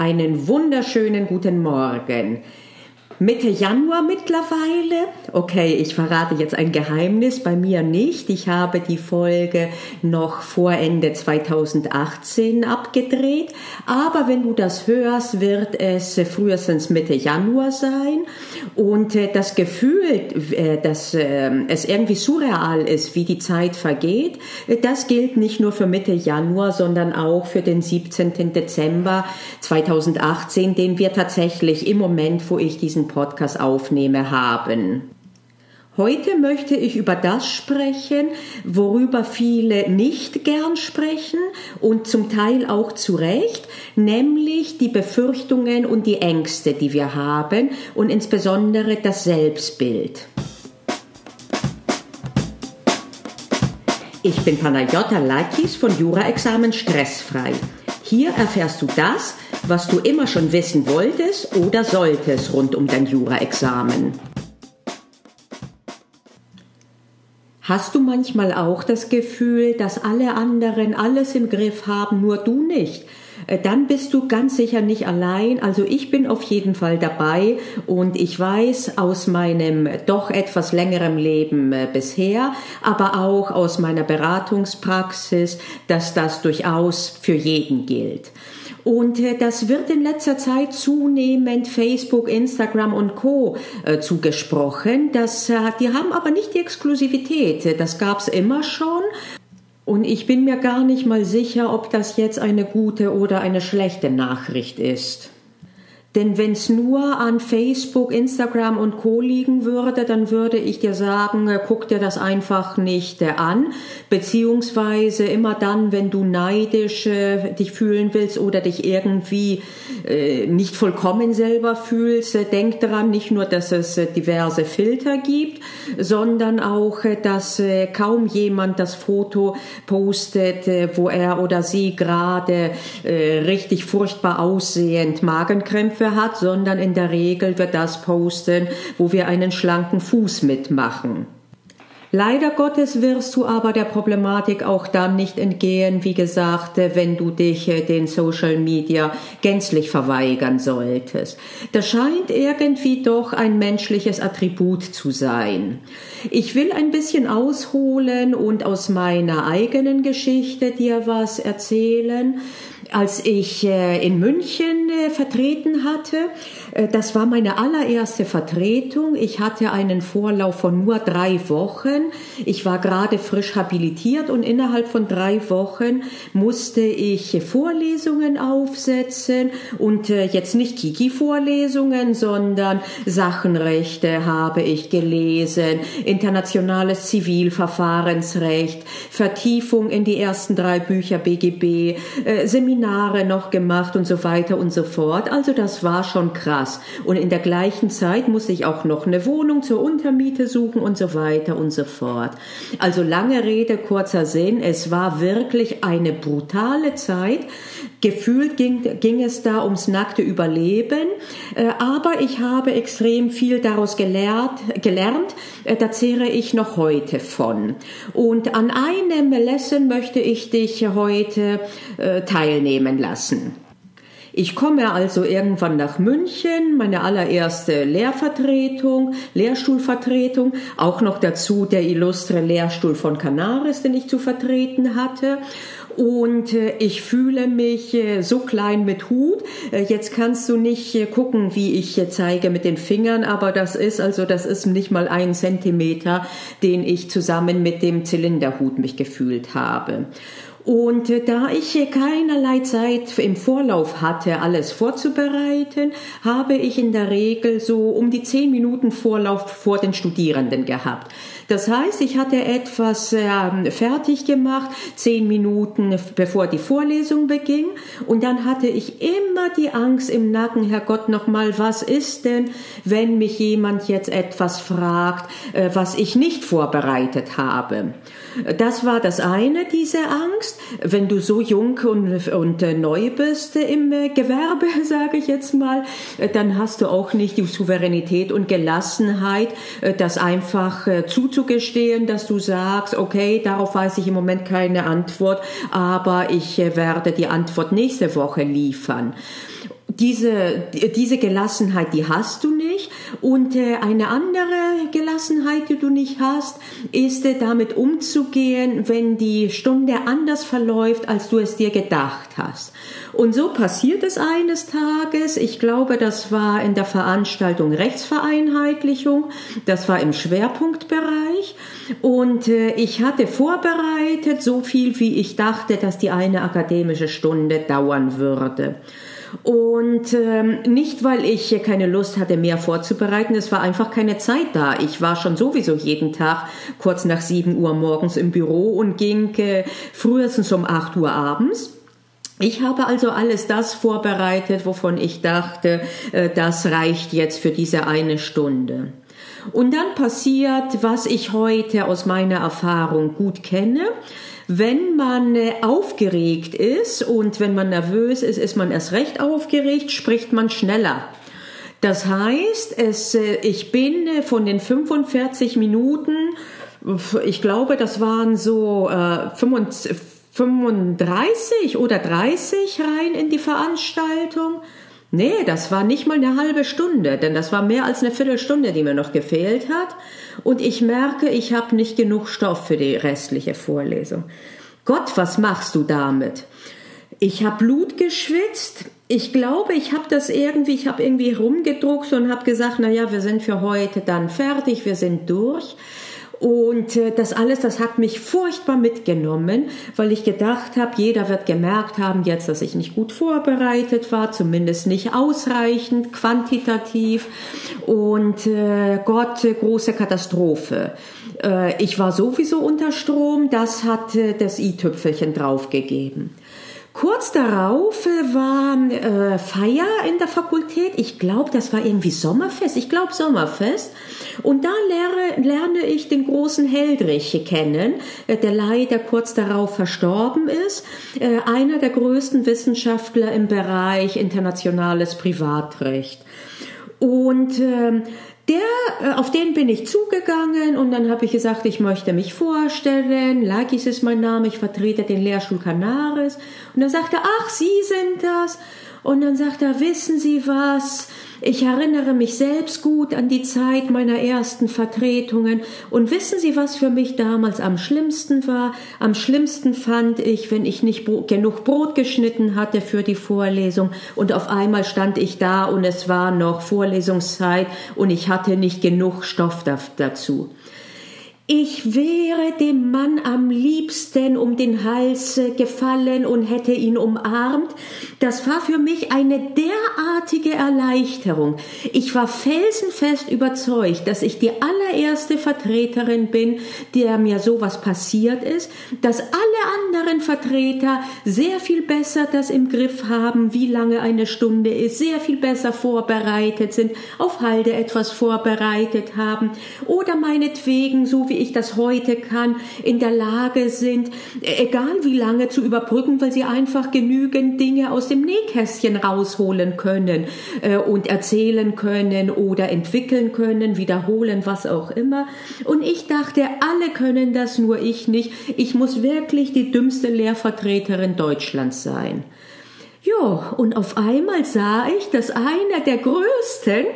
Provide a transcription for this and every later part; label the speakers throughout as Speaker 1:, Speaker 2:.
Speaker 1: Einen wunderschönen guten Morgen. Mitte Januar mittlerweile. Okay, ich verrate jetzt ein Geheimnis, bei mir nicht. Ich habe die Folge noch vor Ende 2018 abgedreht. Aber wenn du das hörst, wird es frühestens Mitte Januar sein. Und äh, das Gefühl, äh, dass äh, es irgendwie surreal ist, wie die Zeit vergeht, das gilt nicht nur für Mitte Januar, sondern auch für den 17. Dezember 2018, den wir tatsächlich im Moment, wo ich diesen Podcast aufnehme, haben. Heute möchte ich über das sprechen, worüber viele nicht gern sprechen und zum Teil auch zu Recht, nämlich die Befürchtungen und die Ängste, die wir haben und insbesondere das Selbstbild. Ich bin Panayota Lakis von Jura-Examen Stressfrei. Hier erfährst du das, was du immer schon wissen wolltest oder solltest rund um dein Jura-Examen. Hast du manchmal auch das Gefühl, dass alle anderen alles im Griff haben, nur du nicht? Äh, dann bist du ganz sicher nicht allein. Also ich bin auf jeden Fall dabei und ich weiß aus meinem doch etwas längerem Leben äh, bisher, aber auch aus meiner Beratungspraxis, dass das durchaus für jeden gilt. Und äh, das wird in letzter Zeit zunehmend Facebook, Instagram und Co. Äh, zugesprochen. Das, äh, die haben aber nicht die Exklusivität. Das gab es immer schon. Und ich bin mir gar nicht mal sicher, ob das jetzt eine gute oder eine schlechte Nachricht ist. Denn wenn es nur an Facebook, Instagram und Co. liegen würde, dann würde ich dir sagen, äh, guck dir das einfach nicht äh, an, beziehungsweise immer dann, wenn du neidisch äh, dich fühlen willst oder dich irgendwie äh, nicht vollkommen selber fühlst, äh, denk daran, nicht nur, dass es äh, diverse Filter gibt, sondern auch, dass kaum jemand das Foto postet, wo er oder sie gerade richtig furchtbar aussehend Magenkrämpfe Hat, sondern in der Regel wird das posten, wo wir einen schlanken Fuß mitmachen. Leider Gottes wirst du aber der Problematik auch dann nicht entgehen, wie gesagt, wenn du dich äh, den Social Media gänzlich verweigern solltest. Das scheint irgendwie doch ein menschliches Attribut zu sein. Ich will ein bisschen ausholen und aus meiner eigenen Geschichte dir was erzählen als ich äh, in München äh, vertreten hatte. Äh, das war meine allererste Vertretung. Ich hatte einen Vorlauf von nur drei Wochen. Ich war gerade frisch habilitiert und innerhalb von drei Wochen musste ich Vorlesungen aufsetzen und jetzt nicht Kiki-Vorlesungen, sondern Sachenrechte habe ich gelesen, internationales Zivilverfahrensrecht, Vertiefung in die ersten drei Bücher BGB, Seminare Seminare noch gemacht und so weiter und so fort. Also das war schon krass. Und in der gleichen Zeit musste ich auch noch eine Wohnung zur Untermiete suchen und so weiter und so fort. Also lange Rede, kurzer Sinn. Es war wirklich eine brutale Zeit. Gefühlt ging, ging es da ums nackte Überleben, äh, aber ich habe extrem viel daraus gelernt, gelernt, äh, da zehre ich noch heute von. Und an einem Lesson möchte ich dich heute äh, teilnehmen lassen. Ich komme also irgendwann nach München, meine allererste Lehrvertretung, Lehrstuhlvertretung, auch noch dazu der illustre Lehrstuhl von Canaris, den ich zu vertreten hatte. Und äh, ich fühle mich äh, so klein mit Hut. Äh, jetzt kannst du nicht gucken, wie ich zeige mit den Fingern, aber das ist also, das ist nicht mal ein Zentimeter, den ich zusammen mit dem Zylinderhut mich gefühlt habe. Und da ich keinerlei Zeit im Vorlauf hatte, alles vorzubereiten, habe ich in der Regel so um die zehn Minuten Vorlauf vor den Studierenden gehabt. Das heißt, ich hatte etwas äh, fertig gemacht, zehn Minuten bevor die Vorlesung beging. Und dann hatte ich immer die Angst im Nacken, Herr Gott, nochmal, was ist denn, wenn mich jemand jetzt etwas fragt, äh, was ich nicht vorbereitet habe? Das war das eine, diese Angst. Wenn du so jung und, und äh, neu bist im äh, Gewerbe, sage ich jetzt mal, äh, dann hast du auch nicht die Souveränität und Gelassenheit, das einfach zuzugestehen, dass du sagst, okay, darauf weiß ich im Moment keine Antwort, aber ich werde die Antwort nächste Woche liefern diese, diese Gelassenheit, die hast du nicht. Und äh, eine andere Gelassenheit, die du nicht hast, ist äh, damit umzugehen, wenn die Stunde anders verläuft, als du es dir gedacht hast. Und so passiert es eines Tages. Ich glaube, das war in der Veranstaltung Rechtsvereinheitlichung. Das war im Schwerpunktbereich. Und äh, ich hatte vorbereitet so viel, wie ich dachte, dass die eine akademische Stunde dauern würde. Und ähm, nicht, weil ich keine Lust hatte, mehr vorzubereiten, es war einfach keine Zeit da. Ich war schon sowieso jeden Tag kurz nach sieben Uhr morgens im Büro und ging äh, frühestens um acht Uhr abends. Ich habe also alles das vorbereitet, wovon ich dachte, äh, das reicht jetzt für diese eine Stunde. Und dann passiert, was ich heute aus meiner Erfahrung gut kenne. Wenn man äh, aufgeregt ist und wenn man nervös ist, ist man erst recht aufgeregt, spricht man schneller. Das heißt, es, äh, ich bin äh, von den 45 Minuten, ich glaube, das waren so äh, 35 oder 30 rein in die Veranstaltung. Nee, das war nicht mal eine halbe Stunde, denn das war mehr als eine Viertelstunde, die mir noch gefehlt hat. Und ich merke, ich habe nicht genug Stoff für die restliche Vorlesung. Gott, was machst du damit? Ich habe Blut geschwitzt. Ich glaube, ich habe das irgendwie, ich habe irgendwie rumgedruckt und habe gesagt, na ja, wir sind für heute dann fertig, wir sind durch. Und äh, das alles, das hat mich furchtbar mitgenommen, weil ich gedacht habe, jeder wird gemerkt haben jetzt, dass ich nicht gut vorbereitet war, zumindest nicht ausreichend, quantitativ. Und äh, Gott, große Katastrophe. Äh, ich war sowieso unter Strom, das hat äh, das i-Tüpfelchen draufgegeben. Kurz darauf äh, war äh, Feier in der Fakultät. Ich glaube, das war irgendwie Sommerfest. Ich glaube Sommerfest. Und da lerne, lerne ich den großen Heldrich kennen, äh, der leider kurz darauf verstorben ist. Äh, einer der größten Wissenschaftler im Bereich internationales Privatrecht. Und äh, der, äh, auf den bin ich zugegangen und dann habe ich gesagt, ich möchte mich vorstellen. Lakis ist mein Name, ich vertrete den Lehrstuhl Canaris. Und dann sagte er, ach, Sie sind das. Und dann sagt er, wissen Sie was? Ich erinnere mich selbst gut an die Zeit meiner ersten Vertretungen und wissen Sie, was für mich damals am schlimmsten war? Am schlimmsten fand ich, wenn ich nicht genug Brot geschnitten hatte für die Vorlesung und auf einmal stand ich da und es war noch Vorlesungszeit und ich hatte nicht genug Stoff dazu. Ich wäre dem Mann am liebsten um den Hals gefallen und hätte ihn umarmt. Das war für mich eine derartige Erleichterung. Ich war felsenfest überzeugt, dass ich die allererste Vertreterin bin, der mir sowas passiert ist, dass alle anderen Vertreter sehr viel besser das im Griff haben, wie lange eine Stunde ist, sehr viel besser vorbereitet sind, auf Halde etwas vorbereitet haben oder meinetwegen, so wie ich das heute kann, in der Lage sind, egal wie lange zu überbrücken, weil sie einfach genügend Dinge aus dem Nähkästchen rausholen können äh, und erzählen können oder entwickeln können, wiederholen, was auch immer. Und ich dachte, alle können das, nur ich nicht. Ich muss wirklich die dümmste Lehrvertreterin Deutschlands sein. Ja, und auf einmal sah ich, dass einer der Größten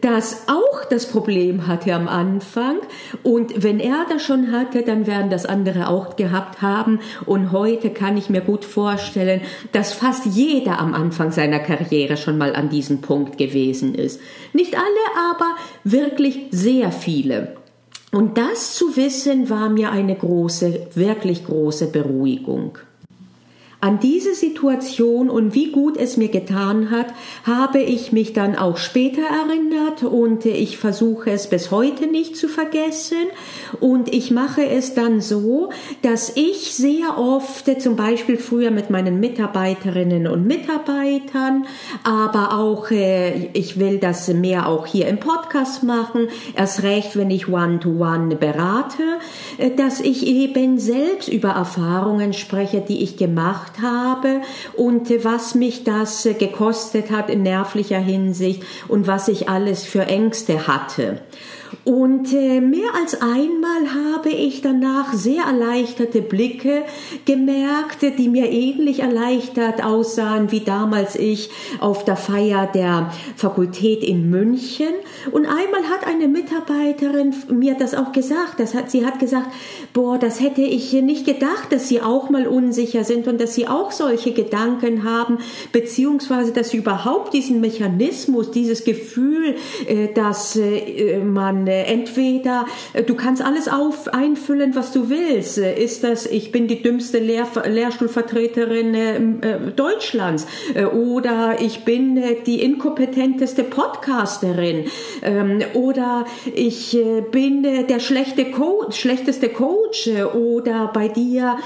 Speaker 1: das auch das Problem hatte am Anfang. Und wenn er das schon hatte, dann werden das andere auch gehabt haben. Und heute kann ich mir gut vorstellen, dass fast jeder am Anfang seiner Karriere schon mal an diesem Punkt gewesen ist. Nicht alle, aber wirklich sehr viele. Und das zu wissen war mir eine große, wirklich große Beruhigung. An diese Situation und wie gut es mir getan hat, habe ich mich dann auch später erinnert und ich versuche es bis heute nicht zu vergessen. Und ich mache es dann so, dass ich sehr oft zum Beispiel früher mit meinen Mitarbeiterinnen und Mitarbeitern, aber auch äh, ich will das mehr auch hier im Podcast machen, erst recht, wenn ich One-to-One -one berate, äh, dass ich eben selbst über Erfahrungen spreche, die ich gemacht gemacht habe und was mich das gekostet hat in nervlicher Hinsicht und was ich alles für Ängste hatte. Und äh, mehr als einmal habe ich danach sehr erleichterte Blicke gemerkt, die mir ähnlich erleichtert aussahen wie damals ich auf der Feier der Fakultät in München. Und einmal hat eine Mitarbeiterin mir das auch gesagt. Das hat, sie hat gesagt, boah, das hätte ich nicht gedacht, dass Sie auch mal unsicher sind und dass Sie auch solche Gedanken haben, beziehungsweise dass Sie überhaupt diesen Mechanismus, dieses Gefühl, äh, dass äh, man äh, entweder, äh, du kannst alles auf, einfüllen, was du willst. Äh, ist das, ich bin die dümmste Lehr Lehrstuhlvertreterin äh, Deutschlands oder ich bin die inkompetenteste Podcasterin ähm, oder ich bin der schlechte Coach, schlechteste Coach oder bei dir,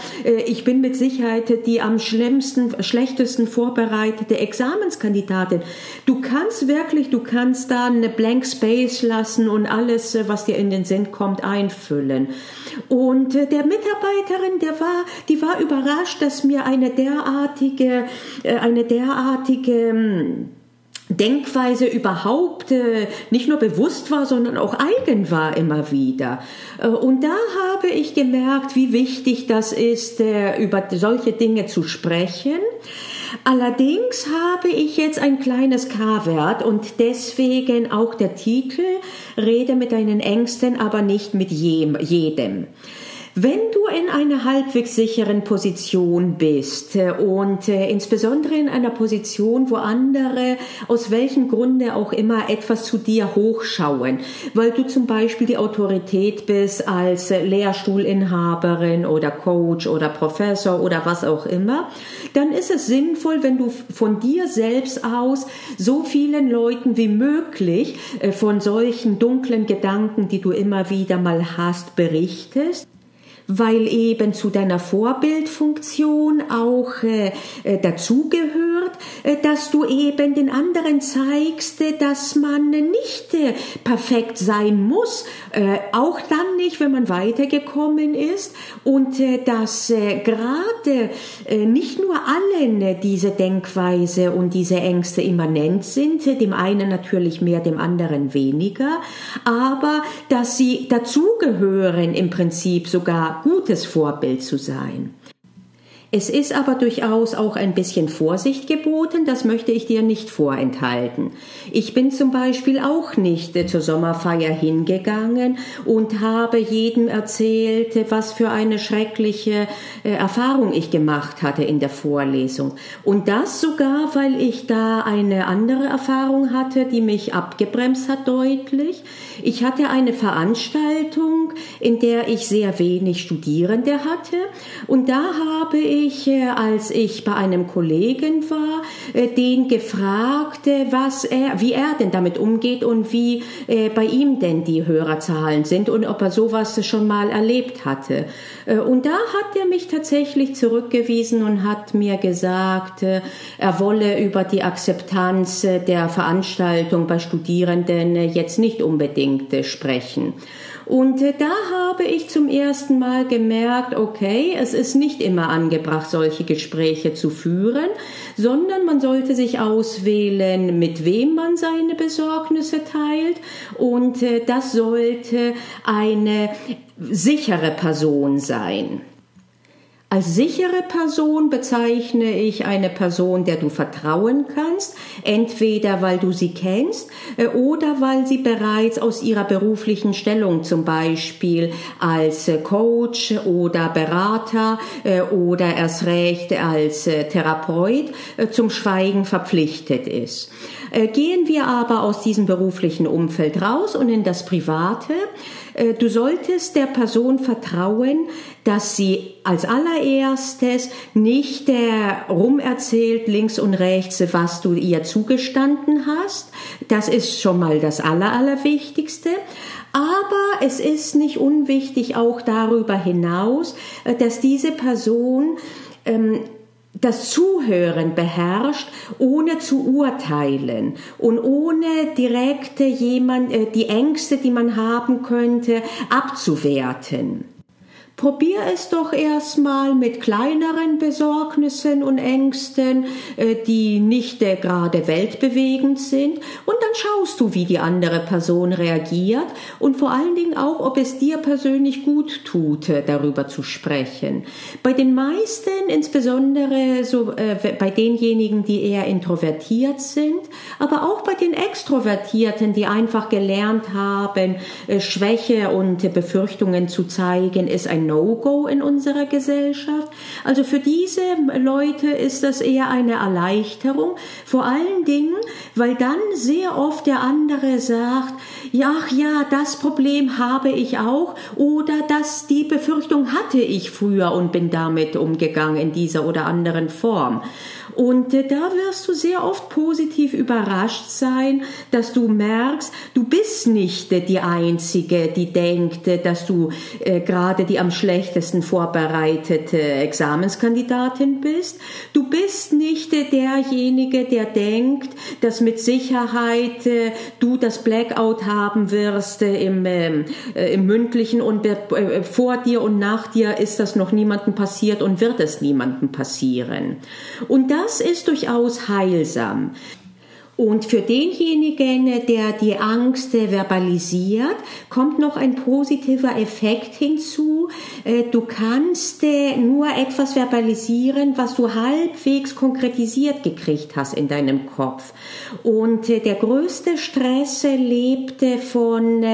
Speaker 1: ich bin mit Sicherheit die am schlimmsten, schlechtesten vorbereitete Examenskandidatin. Du kannst wirklich, du kannst da eine Blank Space lassen und alles, äh, was dir in den Sinn kommt, einfüllen. Und äh, der Mitarbeiterin, der war, die war überrascht, dass mir eine derartige, äh, eine derartige hm, Denkweise überhaupt nicht nur bewusst war, sondern auch eigen war immer wieder. Und da habe ich gemerkt, wie wichtig das ist, über solche Dinge zu sprechen. Allerdings habe ich jetzt ein kleines K-Wert und deswegen auch der Titel Rede mit deinen Ängsten, aber nicht mit jedem. Wenn du in einer halbwegs sicheren Position bist äh, und äh, insbesondere in einer Position, wo andere aus welchem Grunde auch immer etwas zu dir hochschauen, weil du zum Beispiel die Autorität bist als Lehrstuhlinhaberin oder Coach oder Professor oder was auch immer, dann ist es sinnvoll, wenn du von dir selbst aus so vielen Leuten wie möglich äh, von solchen dunklen Gedanken, die du immer wieder mal hast, berichtest weil eben zu deiner Vorbildfunktion auch äh, äh, dazugehört, äh, dass du eben den anderen zeigst, äh, dass man nicht äh, perfekt sein muss, äh, auch dann nicht, wenn man weitergekommen ist und dass gerade nicht nur allen diese Denkweise und diese Ängste immanent sind, dem einen natürlich mehr, dem anderen weniger, aber dass sie dazugehören im Prinzip sogar gutes Vorbild zu sein. Es ist aber durchaus auch ein bisschen Vorsicht geboten, das möchte ich dir nicht vorenthalten. Ich bin zum Beispiel auch nicht äh, zur Sommerfeier hingegangen und habe jedem erzählt, was für eine schreckliche äh, Erfahrung ich gemacht hatte in der Vorlesung. Und das sogar, weil ich da eine andere Erfahrung hatte, die mich abgebremst hat deutlich. Ich hatte eine Veranstaltung, in der ich sehr wenig Studierende hatte und da habe ich ich, äh, als ich bei einem Kollegen war, äh, den gefragt, äh, was er, wie er denn damit umgeht und wie bei ihm denn die Hörerzahlen sind und ob er sowas schon mal erlebt hatte. Und da hat er mich tatsächlich zurückgewiesen und hat mir gesagt, er wolle über die Akzeptanz der Veranstaltung bei Studierenden jetzt nicht unbedingt sprechen. Und äh, da habe ich zum ersten Mal gemerkt, okay, es ist nicht immer angebracht, solche Gespräche zu führen, sondern man sollte sich auswählen, mit wem man seine Besorgnisse teilt. Und äh, das sollte eine sichere Person sein. Als sichere Person bezeichne ich eine Person, der du vertrauen kannst, entweder weil du sie kennst äh, oder weil sie bereits aus ihrer beruflichen Stellung zum Beispiel als äh, Coach oder Berater äh, oder erst recht als Therapeut zum Schweigen verpflichtet ist. Gehen wir aber aus diesem beruflichen Umfeld raus und in das Private, du solltest der Person vertrauen, dass sie als allererstes nicht der rumerzählt links und rechts, was du ihr zugestanden hast. Das ist schon mal das Aller, Allerwichtigste. Aber es ist nicht unwichtig auch darüber hinaus, äh, dass diese Person ähm, das Zuhören beherrscht, ohne zu urteilen und ohne direkt jemand, äh, die Ängste, die man haben könnte, abzuwerten. Probier es doch erstmal mit kleineren Besorgnissen und Ängsten, äh, die nicht äh, gerade weltbewegend sind. Und dann schaust du, wie die andere Person reagiert und vor allen Dingen auch, ob es dir persönlich gut tut, äh, darüber zu sprechen. Bei den meisten, insbesondere so äh, bei denjenigen, die eher introvertiert sind, aber auch bei den Extrovertierten, die einfach gelernt haben, Schwäche und Befürchtungen zu zeigen, ist ein No-Go in unserer Gesellschaft. Also für diese Leute ist das eher eine Erleichterung, vor allen Dingen, weil dann sehr oft der andere sagt, ja, ach ja, das Problem habe ich auch oder dass die Befürchtung hatte ich früher und bin damit umgegangen in dieser oder anderen Form. Und äh, da wirst du sehr oft positiv überrascht sein, dass du merkst, du bist nicht äh, die Einzige, die denkt, äh, dass du äh, gerade die am schlechtesten vorbereitete Examenskandidatin bist. Du bist nicht äh, derjenige, der denkt, dass mit Sicherheit äh, du das Blackout haben wirst im, ähm, im mündlichen und vor dir und nach dir ist das noch niemandem passiert und wird es niemandem passieren. Und das ist durchaus heilsam. Und für denjenigen, der die Angst verbalisiert, kommt noch ein positiver Effekt hinzu. Äh, du kannst äh, nur etwas verbalisieren, was du halbwegs konkretisiert gekriegt hast in deinem Kopf. Und äh, der größte Stress lebte von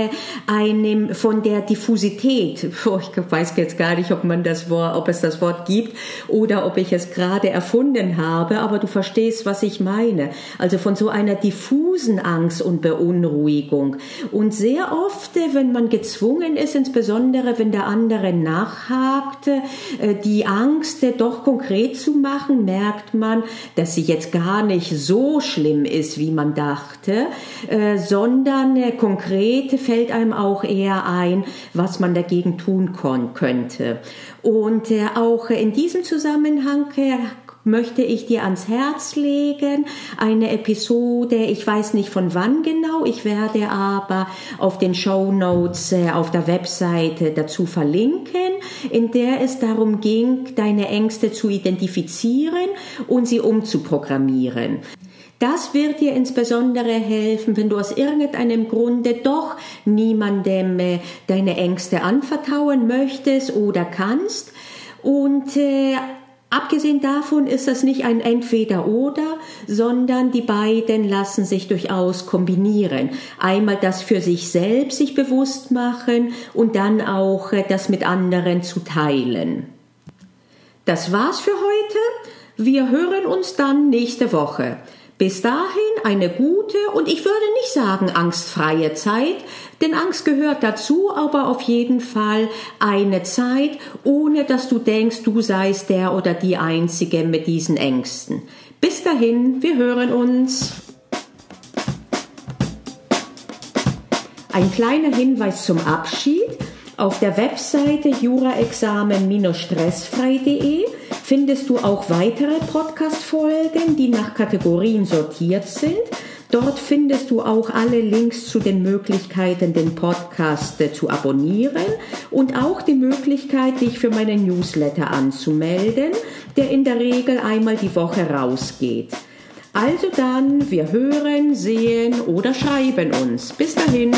Speaker 1: einem, von der Diffusität. Ich weiß jetzt gar nicht, ob man das Wort, ob es das Wort gibt oder ob ich es gerade erfunden habe, aber du verstehst, was ich meine. Also von so einer diffusen Angst und Beunruhigung. Und sehr oft, wenn man gezwungen ist, insbesondere wenn der andere nachhakt, äh, die Angst doch konkret zu machen, merkt man, dass sie jetzt gar nicht so schlimm ist, wie man dachte, äh, sondern äh, konkret fällt einem auch eher ein, was man dagegen tun könnte. Und auch in diesem Zusammenhang möchte ich dir ans Herz legen. Eine Episode, ich weiß nicht von wann genau, ich werde aber auf den Show Notes äh, auf der Webseite dazu verlinken, in der es darum ging, deine Ängste zu identifizieren und sie umzuprogrammieren. Das wird dir insbesondere helfen, wenn du aus irgendeinem Grunde doch niemandem äh, deine Ängste anvertrauen möchtest oder kannst. Und äh, Abgesehen davon ist das nicht ein Entweder-Oder, sondern die beiden lassen sich durchaus kombinieren. Einmal das für sich selbst sich bewusst machen und dann auch äh, das mit anderen zu teilen. Das war's für heute. Wir hören uns dann nächste Woche. Bis dahin eine gute und ich würde nicht sagen angstfreie Zeit, denn Angst gehört dazu, aber auf jeden Fall eine Zeit, ohne dass du denkst, du seist der oder die Einzige mit diesen Ängsten. Bis dahin, wir hören uns. Ein kleiner Hinweis zum Abschied. Auf der Webseite juraexamen-stressfrei.de findest du auch weitere Podcast-Folgen, die nach Kategorien sortiert sind. Dort findest du auch alle Links zu den Möglichkeiten, den Podcast äh, zu abonnieren und auch die Möglichkeit, dich für meinen Newsletter anzumelden, der in der Regel einmal die Woche rausgeht. Also dann, wir hören, sehen oder schreiben uns. Bis dahin.